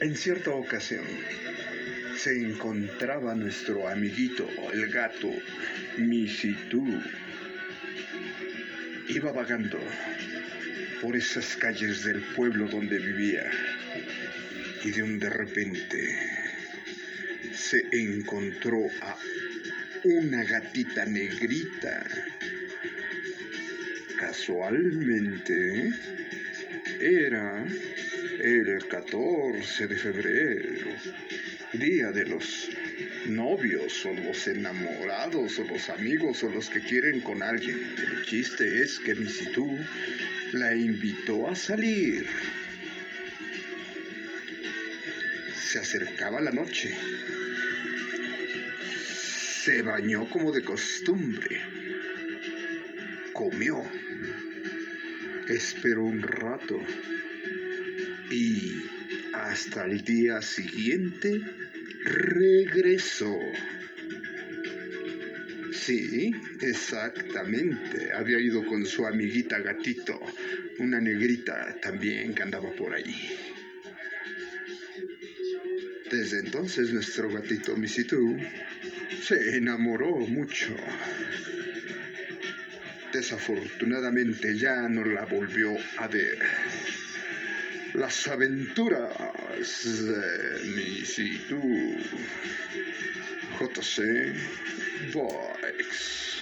En cierta ocasión se encontraba nuestro amiguito, el gato Misitú. Iba vagando por esas calles del pueblo donde vivía y de un de repente se encontró a una gatita negrita. Casualmente era el 14 de febrero, día de los novios o los enamorados o los amigos o los que quieren con alguien. El chiste es que Misitú la invitó a salir. Se acercaba la noche. Se bañó como de costumbre. Comió. Esperó un rato. Y hasta el día siguiente regresó. Sí, exactamente. Había ido con su amiguita gatito, una negrita también que andaba por ahí. Desde entonces nuestro gatito Misitú se enamoró mucho. Desafortunadamente ya no la volvió a ver. Las aventuras de Misitú. JC Boys.